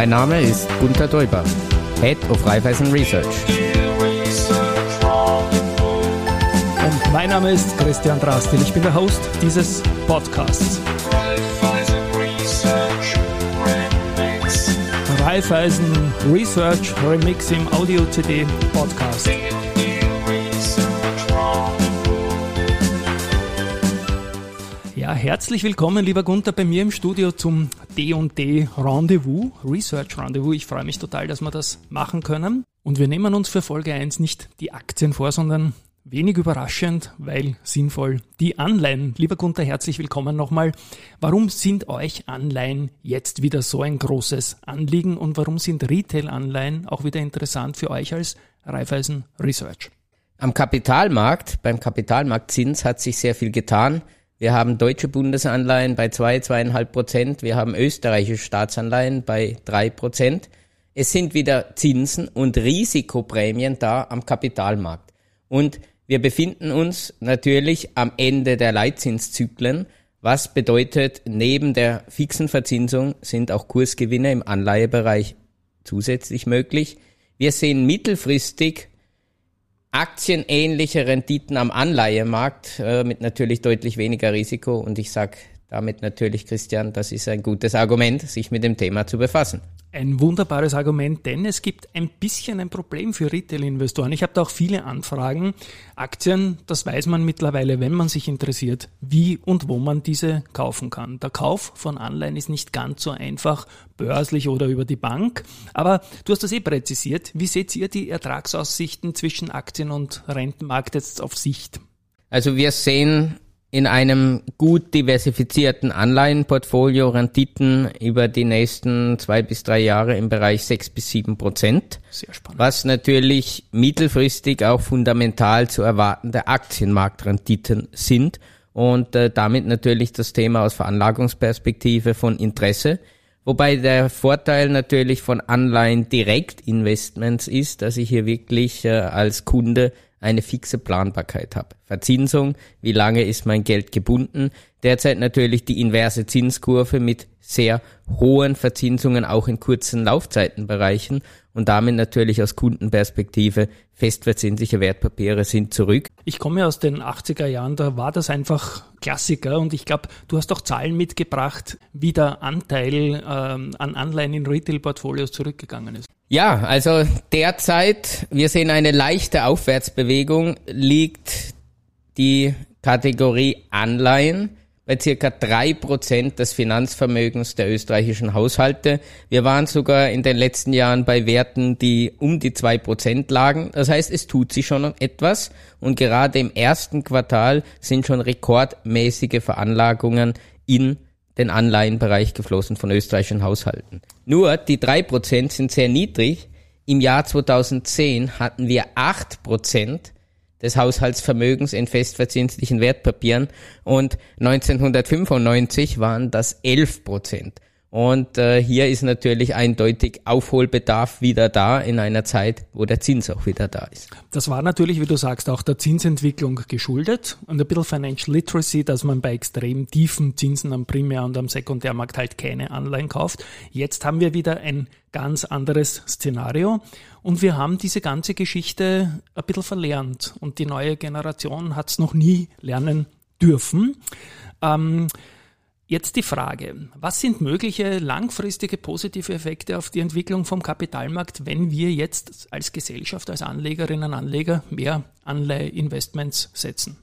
Mein Name ist Gunther Däuber, Head of Raiffeisen Research. Und mein Name ist Christian Drastil. Ich bin der Host dieses Podcasts. Raiffeisen Research Remix im Audio herzlich willkommen, lieber Gunther, bei mir im Studio zum D&D Rendezvous, Research Rendezvous. Ich freue mich total, dass wir das machen können. Und wir nehmen uns für Folge 1 nicht die Aktien vor, sondern wenig überraschend, weil sinnvoll die Anleihen. Lieber Gunther, herzlich willkommen nochmal. Warum sind euch Anleihen jetzt wieder so ein großes Anliegen und warum sind Retail-Anleihen auch wieder interessant für euch als Raiffeisen Research? Am Kapitalmarkt, beim Kapitalmarktzins hat sich sehr viel getan. Wir haben deutsche Bundesanleihen bei zwei, zweieinhalb Prozent. Wir haben österreichische Staatsanleihen bei drei Prozent. Es sind wieder Zinsen und Risikoprämien da am Kapitalmarkt. Und wir befinden uns natürlich am Ende der Leitzinszyklen, was bedeutet, neben der fixen Verzinsung sind auch Kursgewinne im Anleihebereich zusätzlich möglich. Wir sehen mittelfristig aktienähnliche Renditen am Anleihemarkt äh, mit natürlich deutlich weniger Risiko. Und ich sage damit natürlich, Christian, das ist ein gutes Argument, sich mit dem Thema zu befassen. Ein wunderbares Argument, denn es gibt ein bisschen ein Problem für Retail-Investoren. Ich habe da auch viele Anfragen. Aktien, das weiß man mittlerweile, wenn man sich interessiert, wie und wo man diese kaufen kann. Der Kauf von Anleihen ist nicht ganz so einfach, börslich oder über die Bank. Aber du hast das eh präzisiert. Wie seht ihr die Ertragsaussichten zwischen Aktien- und Rentenmarkt jetzt auf Sicht? Also wir sehen in einem gut diversifizierten Anleihenportfolio Renditen über die nächsten zwei bis drei Jahre im Bereich sechs bis sieben Prozent. Sehr spannend. Was natürlich mittelfristig auch fundamental zu erwartende Aktienmarktrenditen sind und äh, damit natürlich das Thema aus Veranlagungsperspektive von Interesse. Wobei der Vorteil natürlich von Anleihen Direktinvestments ist, dass ich hier wirklich äh, als Kunde eine fixe Planbarkeit habe. Verzinsung, wie lange ist mein Geld gebunden? Derzeit natürlich die inverse Zinskurve mit sehr hohen Verzinsungen auch in kurzen Laufzeitenbereichen und damit natürlich aus Kundenperspektive festverzinsliche Wertpapiere sind zurück. Ich komme aus den 80er Jahren, da war das einfach Klassiker und ich glaube, du hast auch Zahlen mitgebracht, wie der Anteil ähm, an Anleihen in Retail-Portfolios zurückgegangen ist. Ja, also derzeit, wir sehen eine leichte Aufwärtsbewegung, liegt die Kategorie Anleihen bei circa drei Prozent des Finanzvermögens der österreichischen Haushalte. Wir waren sogar in den letzten Jahren bei Werten, die um die zwei Prozent lagen. Das heißt, es tut sich schon etwas und gerade im ersten Quartal sind schon rekordmäßige Veranlagungen in den Anleihenbereich geflossen von österreichischen Haushalten. Nur die drei Prozent sind sehr niedrig. Im Jahr 2010 hatten wir acht Prozent des Haushaltsvermögens in festverzinslichen Wertpapieren und 1995 waren das 11 Prozent. Und äh, hier ist natürlich eindeutig Aufholbedarf wieder da in einer Zeit, wo der Zins auch wieder da ist. Das war natürlich, wie du sagst, auch der Zinsentwicklung geschuldet und ein bisschen Financial Literacy, dass man bei extrem tiefen Zinsen am Primär- und am Sekundärmarkt halt keine Anleihen kauft. Jetzt haben wir wieder ein ganz anderes Szenario und wir haben diese ganze Geschichte ein bisschen verlernt und die neue Generation hat es noch nie lernen dürfen. Ähm, Jetzt die Frage, was sind mögliche langfristige positive Effekte auf die Entwicklung vom Kapitalmarkt, wenn wir jetzt als Gesellschaft, als Anlegerinnen und Anleger mehr Anleiheinvestments setzen?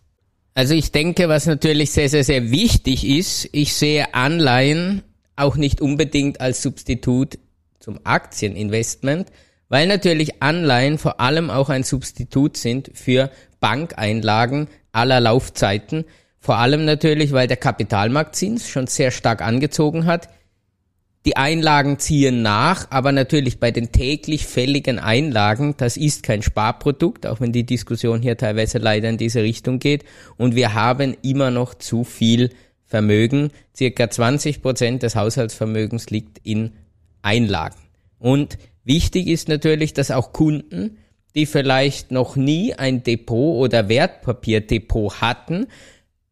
Also ich denke, was natürlich sehr, sehr, sehr wichtig ist, ich sehe Anleihen auch nicht unbedingt als Substitut zum Aktieninvestment, weil natürlich Anleihen vor allem auch ein Substitut sind für Bankeinlagen aller Laufzeiten, vor allem natürlich, weil der Kapitalmarktzins schon sehr stark angezogen hat. Die Einlagen ziehen nach, aber natürlich bei den täglich fälligen Einlagen, das ist kein Sparprodukt, auch wenn die Diskussion hier teilweise leider in diese Richtung geht. Und wir haben immer noch zu viel Vermögen. Circa 20 Prozent des Haushaltsvermögens liegt in Einlagen. Und wichtig ist natürlich, dass auch Kunden, die vielleicht noch nie ein Depot oder Wertpapierdepot hatten,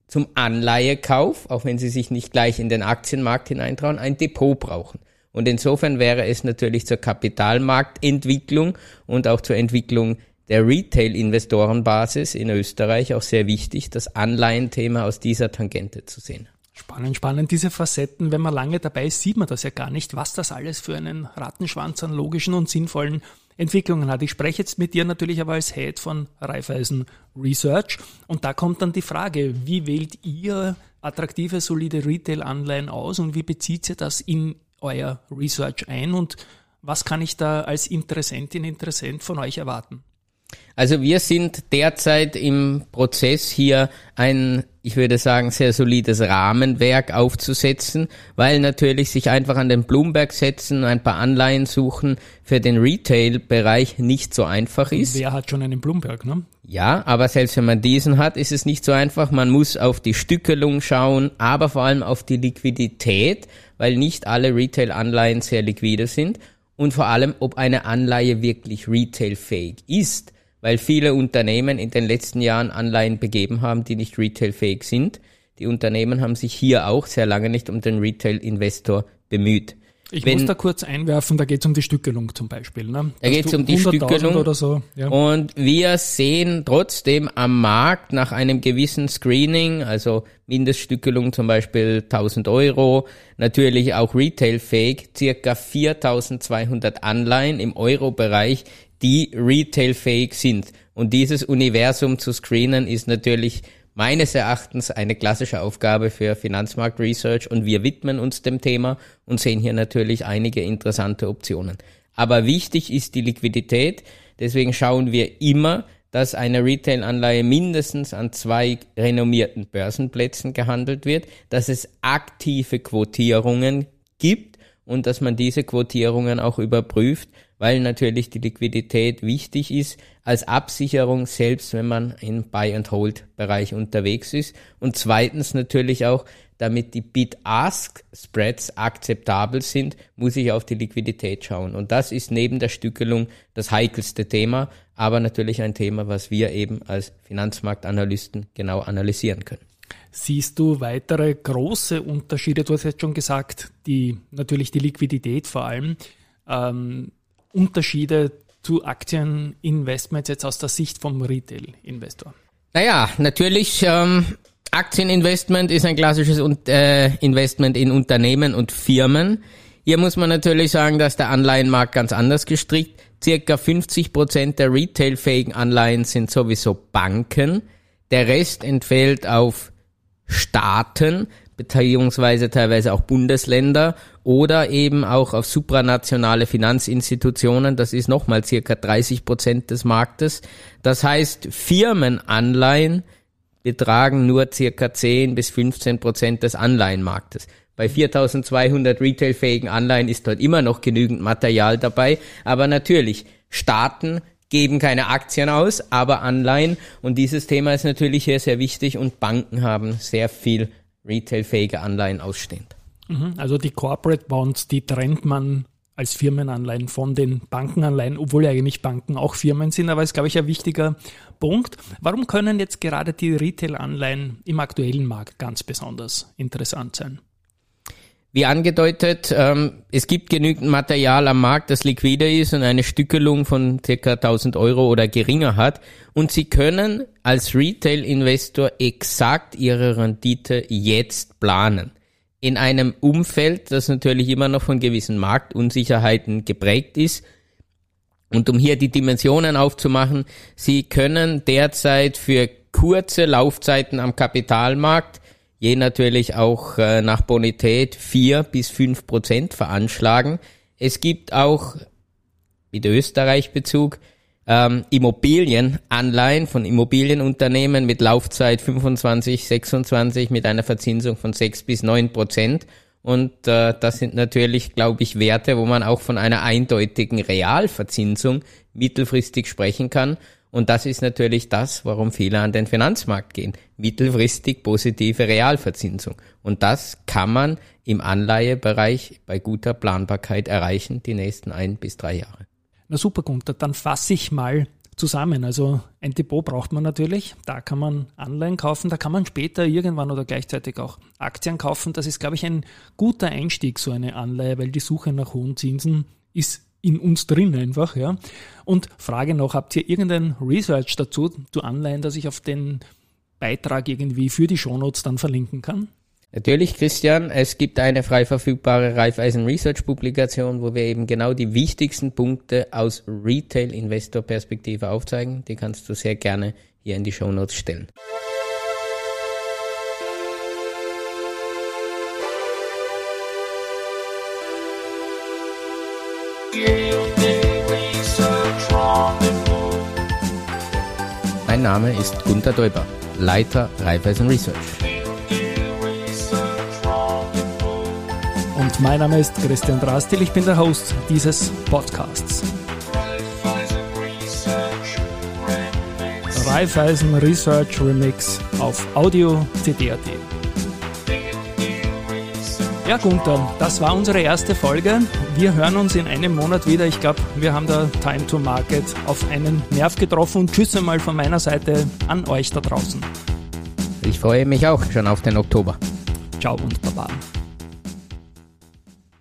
zum Anleihekauf, auch wenn sie sich nicht gleich in den Aktienmarkt hineintrauen, ein Depot brauchen. Und insofern wäre es natürlich zur Kapitalmarktentwicklung und auch zur Entwicklung der Retail-Investorenbasis in Österreich auch sehr wichtig, das Anleihenthema aus dieser Tangente zu sehen. Spannend, spannend. Diese Facetten, wenn man lange dabei ist, sieht man das ja gar nicht, was das alles für einen Rattenschwanz an logischen und sinnvollen Entwicklungen hat. Ich spreche jetzt mit dir natürlich aber als Head von Raiffeisen Research und da kommt dann die Frage, wie wählt ihr attraktive, solide Retail-Anleihen aus und wie bezieht ihr das in euer Research ein und was kann ich da als Interessentin, Interessent von euch erwarten? Also wir sind derzeit im Prozess hier ein, ich würde sagen, sehr solides Rahmenwerk aufzusetzen, weil natürlich sich einfach an den Bloomberg setzen, ein paar Anleihen suchen für den Retail-Bereich nicht so einfach ist. Wer hat schon einen Bloomberg, ne? Ja, aber selbst wenn man diesen hat, ist es nicht so einfach. Man muss auf die Stückelung schauen, aber vor allem auf die Liquidität, weil nicht alle Retail-Anleihen sehr liquide sind und vor allem, ob eine Anleihe wirklich retailfähig ist weil viele Unternehmen in den letzten Jahren Anleihen begeben haben, die nicht retailfähig sind. Die Unternehmen haben sich hier auch sehr lange nicht um den Retail-Investor bemüht. Ich Wenn, muss da kurz einwerfen, da geht es um die Stückelung zum Beispiel. Ne? Da geht es um die Stückelung oder so. Ja. Und wir sehen trotzdem am Markt nach einem gewissen Screening, also Mindeststückelung zum Beispiel 1000 Euro, natürlich auch retailfähig, circa 4200 Anleihen im Euro-Bereich, die retailfähig sind. Und dieses Universum zu screenen ist natürlich meines Erachtens eine klassische Aufgabe für Finanzmarkt Research und wir widmen uns dem Thema und sehen hier natürlich einige interessante Optionen. Aber wichtig ist die Liquidität, deswegen schauen wir immer, dass eine Retail-Anleihe mindestens an zwei renommierten Börsenplätzen gehandelt wird, dass es aktive Quotierungen gibt und dass man diese Quotierungen auch überprüft weil natürlich die Liquidität wichtig ist als Absicherung, selbst wenn man im Buy-and-Hold-Bereich unterwegs ist. Und zweitens natürlich auch, damit die Bid-Ask-Spreads akzeptabel sind, muss ich auf die Liquidität schauen. Und das ist neben der Stückelung das heikelste Thema, aber natürlich ein Thema, was wir eben als Finanzmarktanalysten genau analysieren können. Siehst du weitere große Unterschiede? Du hast jetzt schon gesagt, die, natürlich die Liquidität vor allem. Ähm, Unterschiede zu Aktieninvestments jetzt aus der Sicht vom Retail-Investor? Naja, natürlich, ähm, Aktieninvestment ist ein klassisches äh, Investment in Unternehmen und Firmen. Hier muss man natürlich sagen, dass der Anleihenmarkt ganz anders gestrickt. Circa 50 Prozent der retailfähigen Anleihen sind sowieso Banken. Der Rest entfällt auf Staaten, beziehungsweise teilweise auch Bundesländer oder eben auch auf supranationale Finanzinstitutionen. Das ist nochmal circa 30 Prozent des Marktes. Das heißt, Firmenanleihen betragen nur circa 10 bis 15 Prozent des Anleihenmarktes. Bei 4200 retailfähigen Anleihen ist dort immer noch genügend Material dabei. Aber natürlich, Staaten geben keine Aktien aus, aber Anleihen. Und dieses Thema ist natürlich hier sehr wichtig und Banken haben sehr viel retailfähige Anleihen ausstehend. Mhm. Also die Corporate Bonds, die trennt man als Firmenanleihen von den Bankenanleihen, obwohl eigentlich Banken auch Firmen sind, aber ist, glaube ich, ein wichtiger Punkt. Warum können jetzt gerade die Retail-Anleihen im aktuellen Markt ganz besonders interessant sein? Wie angedeutet, ähm, es gibt genügend Material am Markt, das liquide ist und eine Stückelung von ca. 1000 Euro oder geringer hat. Und Sie können als Retail-Investor exakt Ihre Rendite jetzt planen. In einem Umfeld, das natürlich immer noch von gewissen Marktunsicherheiten geprägt ist. Und um hier die Dimensionen aufzumachen, Sie können derzeit für kurze Laufzeiten am Kapitalmarkt je natürlich auch äh, nach Bonität vier bis fünf Prozent veranschlagen. Es gibt auch, mit Österreich-Bezug, ähm, Immobilienanleihen von Immobilienunternehmen mit Laufzeit 25, 26 mit einer Verzinsung von sechs bis neun Prozent. Und äh, das sind natürlich, glaube ich, Werte, wo man auch von einer eindeutigen Realverzinsung mittelfristig sprechen kann. Und das ist natürlich das, warum viele an den Finanzmarkt gehen. Mittelfristig positive Realverzinsung. Und das kann man im Anleihebereich bei guter Planbarkeit erreichen, die nächsten ein bis drei Jahre. Na super, Gunther, dann fasse ich mal zusammen. Also ein Depot braucht man natürlich. Da kann man Anleihen kaufen, da kann man später irgendwann oder gleichzeitig auch Aktien kaufen. Das ist, glaube ich, ein guter Einstieg, so eine Anleihe, weil die Suche nach hohen Zinsen ist in uns drin einfach, ja. Und Frage noch, habt ihr irgendein Research dazu, zu Anleihen, dass ich auf den Beitrag irgendwie für die Shownotes dann verlinken kann? Natürlich, Christian, es gibt eine frei verfügbare Raiffeisen Research Publikation, wo wir eben genau die wichtigsten Punkte aus Retail-Investor-Perspektive aufzeigen. Die kannst du sehr gerne hier in die Shownotes stellen. Mein Name ist Gunter Däuber, Leiter Raiffeisen Research. Und mein Name ist Christian Drastil, ich bin der Host dieses Podcasts. Raiffeisen Research Remix auf Audio CD.at. Ja, Gunther, das war unsere erste Folge. Wir hören uns in einem Monat wieder. Ich glaube, wir haben da Time to Market auf einen Nerv getroffen. Tschüss einmal von meiner Seite an euch da draußen. Ich freue mich auch schon auf den Oktober. Ciao und Baba.